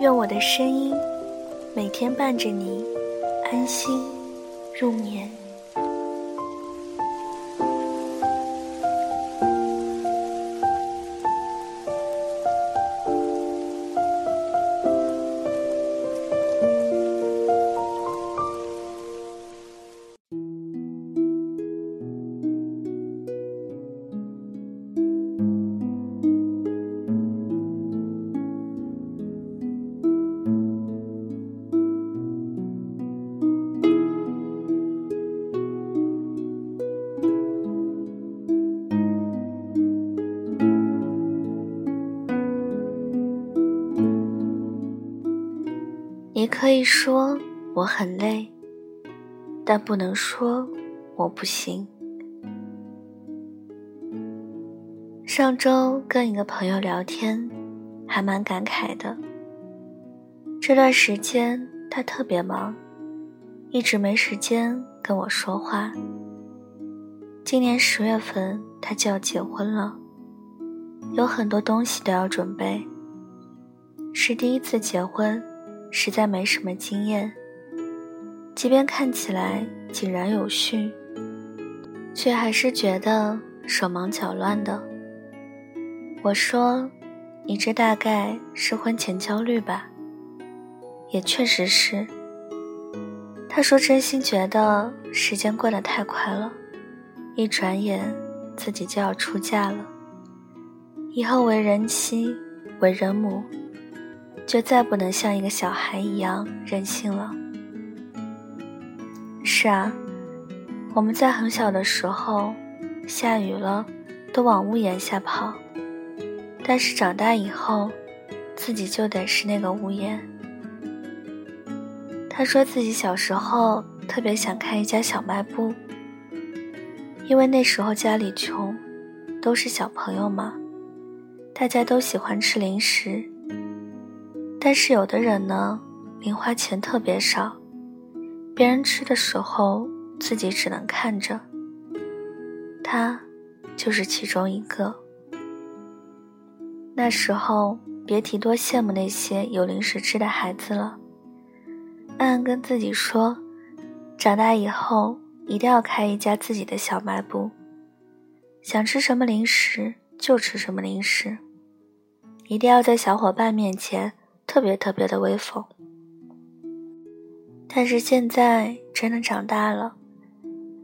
愿我的声音每天伴着你安心入眠。可以说我很累，但不能说我不行。上周跟一个朋友聊天，还蛮感慨的。这段时间他特别忙，一直没时间跟我说话。今年十月份他就要结婚了，有很多东西都要准备，是第一次结婚。实在没什么经验，即便看起来井然有序，却还是觉得手忙脚乱的。我说：“你这大概是婚前焦虑吧？”也确实是。他说：“真心觉得时间过得太快了，一转眼自己就要出嫁了，以后为人妻，为人母。”就再不能像一个小孩一样任性了。是啊，我们在很小的时候，下雨了都往屋檐下跑，但是长大以后，自己就得是那个屋檐。他说自己小时候特别想开一家小卖部，因为那时候家里穷，都是小朋友嘛，大家都喜欢吃零食。但是有的人呢，零花钱特别少，别人吃的时候自己只能看着。他就是其中一个。那时候别提多羡慕那些有零食吃的孩子了，暗暗跟自己说，长大以后一定要开一家自己的小卖部，想吃什么零食就吃什么零食，一定要在小伙伴面前。特别特别的威风，但是现在真的长大了，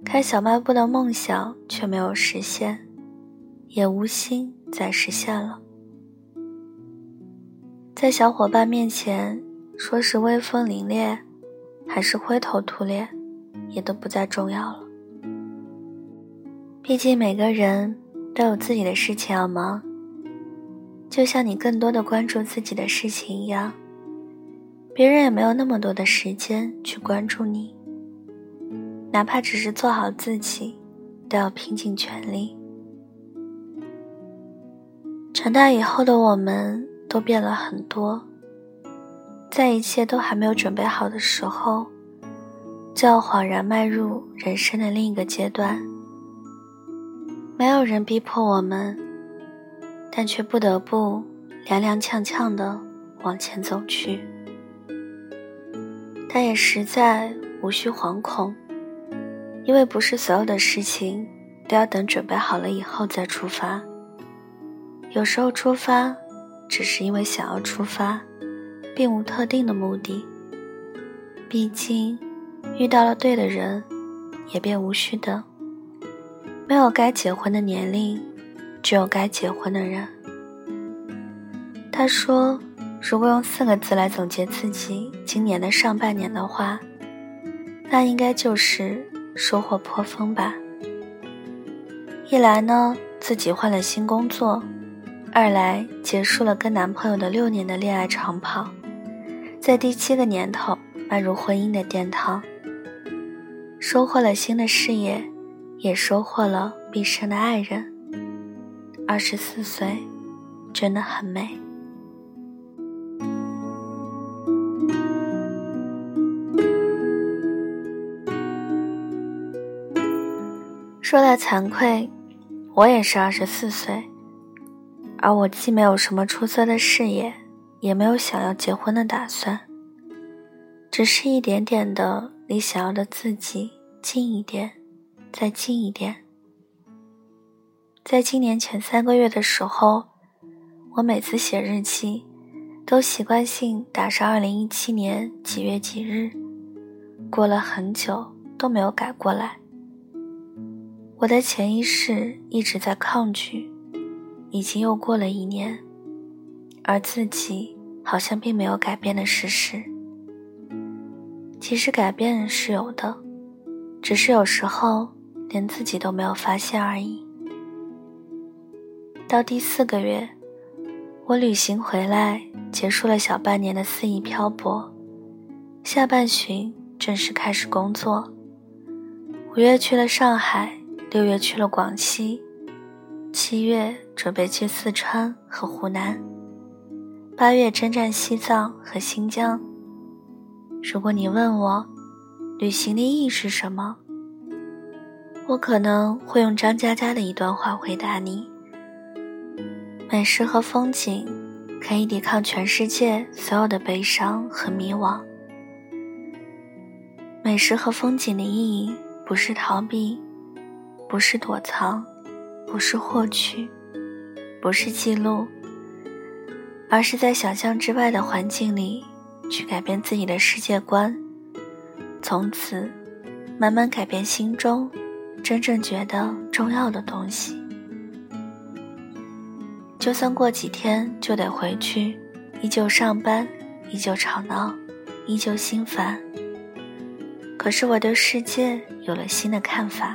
开小卖部的梦想却没有实现，也无心再实现了。在小伙伴面前，说是威风凛冽，还是灰头土脸，也都不再重要了。毕竟每个人都有自己的事情要忙。就像你更多的关注自己的事情一样，别人也没有那么多的时间去关注你。哪怕只是做好自己，都要拼尽全力。长大以后的我们都变了很多，在一切都还没有准备好的时候，就要恍然迈入人生的另一个阶段。没有人逼迫我们。但却不得不踉踉跄跄地往前走去，但也实在无需惶恐，因为不是所有的事情都要等准备好了以后再出发。有时候出发只是因为想要出发，并无特定的目的。毕竟遇到了对的人，也便无需等。没有该结婚的年龄。只有该结婚的人。他说：“如果用四个字来总结自己今年的上半年的话，那应该就是收获颇丰吧。一来呢，自己换了新工作；二来结束了跟男朋友的六年的恋爱长跑；在第七个年头迈入婚姻的殿堂，收获了新的事业，也收获了毕生的爱人。二十四岁，真的很美。说来惭愧，我也是二十四岁，而我既没有什么出色的事业。也没有想要结婚的打算，只是一点点的离想要的自己近一点，再近一点。在今年前三个月的时候，我每次写日记，都习惯性打上二零一七年几月几日，过了很久都没有改过来。我的潜意识一直在抗拒，已经又过了一年。而自己好像并没有改变的事实。其实改变是有的，只是有时候连自己都没有发现而已。到第四个月，我旅行回来，结束了小半年的肆意漂泊，下半旬正式开始工作。五月去了上海，六月去了广西，七月准备去四川和湖南。八月征战西藏和新疆。如果你问我，旅行的意义是什么？我可能会用张嘉佳的一段话回答你：美食和风景可以抵抗全世界所有的悲伤和迷惘。美食和风景的意义，不是逃避，不是躲藏，不是获取，不是记录。而是在想象之外的环境里，去改变自己的世界观，从此慢慢改变心中真正觉得重要的东西。就算过几天就得回去，依旧上班，依旧吵闹，依旧心烦。可是我对世界有了新的看法。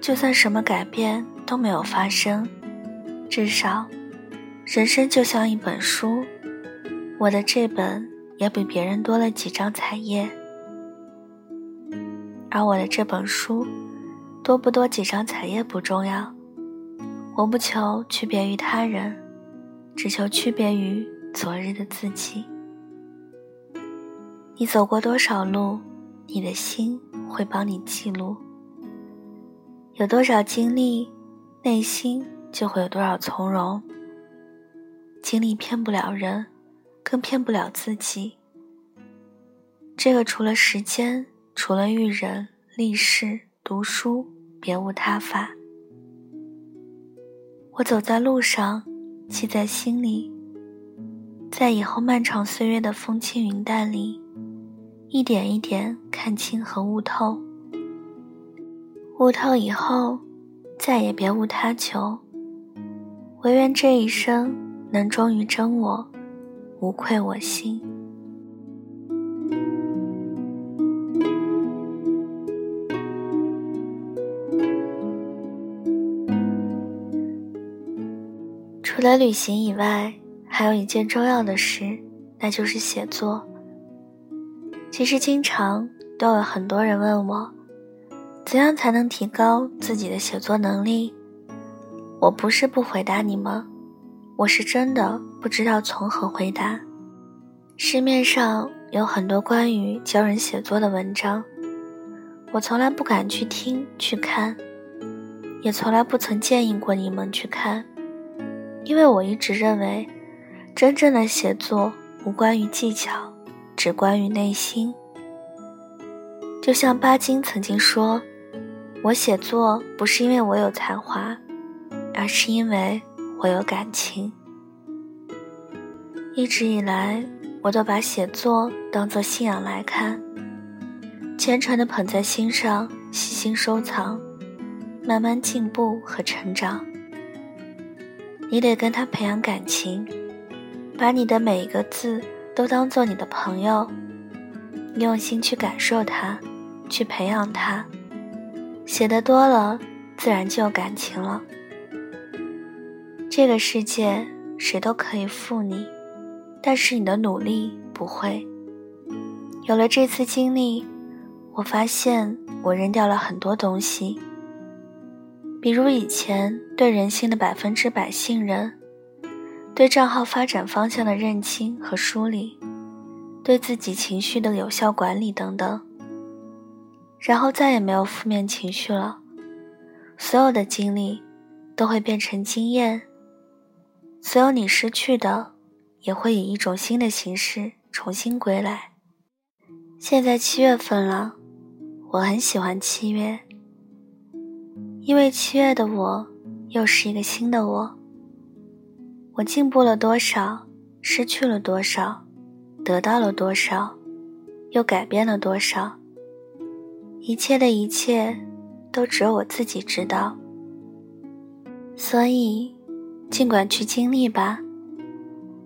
就算什么改变都没有发生，至少。人生就像一本书，我的这本也比别人多了几张彩页，而我的这本书多不多几张彩页不重要，我不求区别于他人，只求区别于昨日的自己。你走过多少路，你的心会帮你记录；有多少经历，内心就会有多少从容。经历骗不了人，更骗不了自己。这个除了时间，除了遇人、历事、读书，别无他法。我走在路上，记在心里，在以后漫长岁月的风轻云淡里，一点一点看清和悟透。悟透以后，再也别无他求，唯愿这一生。能忠于真我，无愧我心。除了旅行以外，还有一件重要的事，那就是写作。其实经常都有很多人问我，怎样才能提高自己的写作能力？我不是不回答你们。我是真的不知道从何回答。市面上有很多关于教人写作的文章，我从来不敢去听去看，也从来不曾建议过你们去看，因为我一直认为，真正的写作无关于技巧，只关于内心。就像巴金曾经说：“我写作不是因为我有才华，而是因为……”我有感情，一直以来，我都把写作当作信仰来看，虔诚的捧在心上，细心收藏，慢慢进步和成长。你得跟他培养感情，把你的每一个字都当做你的朋友，用心去感受他，去培养他。写的多了，自然就有感情了。这个世界谁都可以负你，但是你的努力不会。有了这次经历，我发现我扔掉了很多东西，比如以前对人性的百分之百信任，对账号发展方向的认清和梳理，对自己情绪的有效管理等等。然后再也没有负面情绪了，所有的经历都会变成经验，所有你失去的也会以一种新的形式重新归来。现在七月份了，我很喜欢七月，因为七月的我又是一个新的我。我进步了多少，失去了多少，得到了多少，又改变了多少？一切的一切，都只有我自己知道。所以，尽管去经历吧，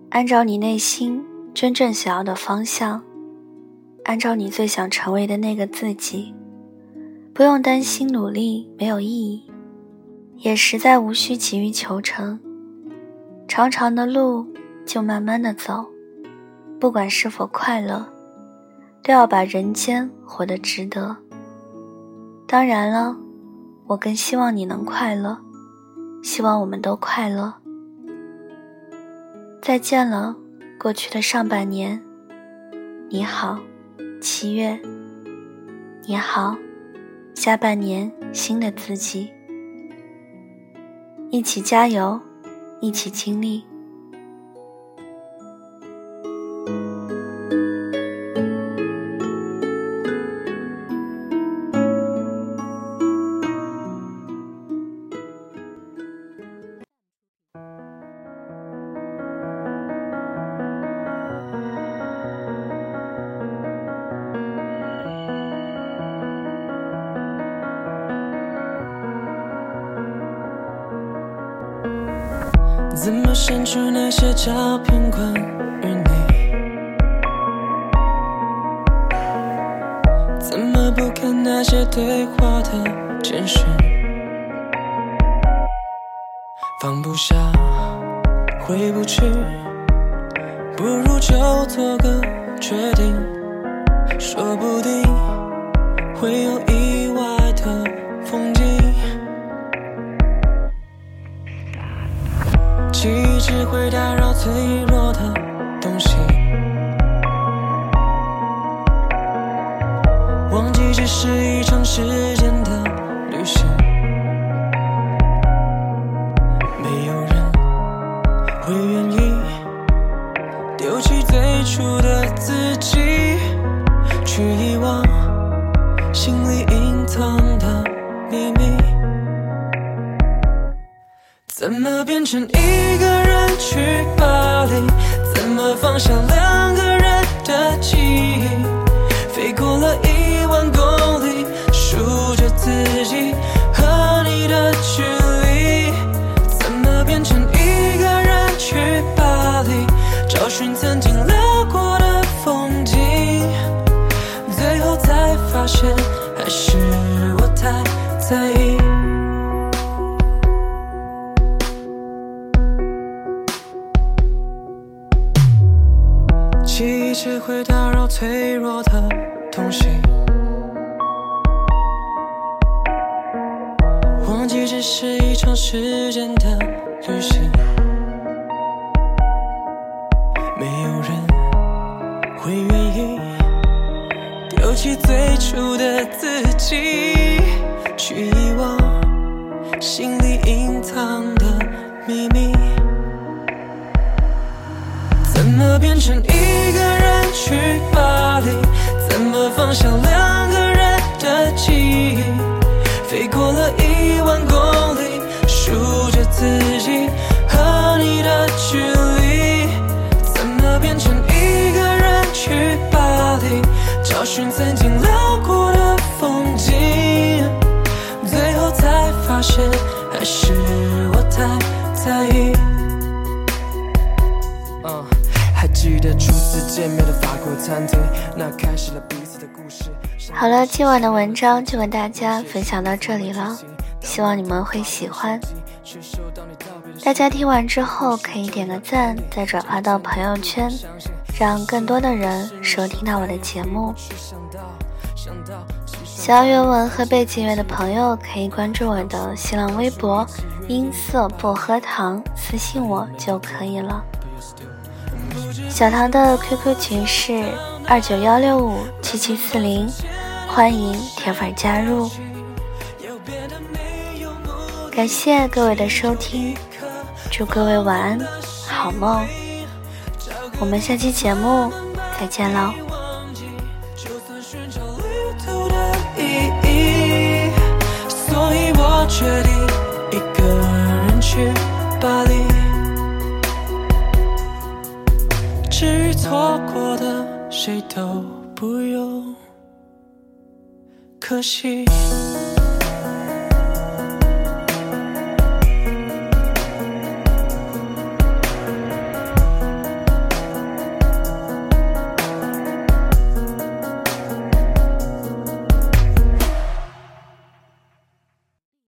按照你内心真正想要的方向。按照你最想成为的那个自己，不用担心努力没有意义，也实在无需急于求成。长长的路就慢慢的走，不管是否快乐，都要把人间活得值得。当然了，我更希望你能快乐，希望我们都快乐。再见了，过去的上半年，你好。七月，你好，下半年新的自己，一起加油，一起经历。怎么删除那些照片关于你？怎么不看那些对话的简讯？放不下，回不去，不如就做个决定，说不定会有意会打扰脆弱的东西，忘记只是一场时间的旅行。没有人会愿意丢弃最初的自己，去遗忘心里隐藏的秘密。怎么变成一个去巴黎？怎么放下两个人的记忆？飞过了一万公里，数着自己和你的距离。怎么变成一个人去巴黎？找寻曾经聊过的风景，最后才发现还是我太在意。会打扰脆弱的东西，忘记只是一场时间的旅行。没有人会愿意丢弃最初的自己，去遗忘心里隐藏的秘密。怎么变成一个人去巴黎？怎么放下两个人的记忆？飞过了一万公里，数着自己和你的距离。怎么变成一个人去巴黎？找寻曾经聊过的风景，最后才发现还是我太在意。初次见面的法国餐厅，那开始了彼此的故事。好了，今晚的文章就跟大家分享到这里了，希望你们会喜欢。大家听完之后可以点个赞，再转发到朋友圈，让更多的人收听到我的节目。想要原文和背景乐的朋友可以关注我的新浪微博“音色薄荷糖”，私信我就可以了。小唐的 QQ 群是二九幺六五七七四零，欢迎铁粉加入。感谢各位的收听，祝各位晚安，好梦。我们下期节目再见喽。所以我决定错过的，谁都不用可惜。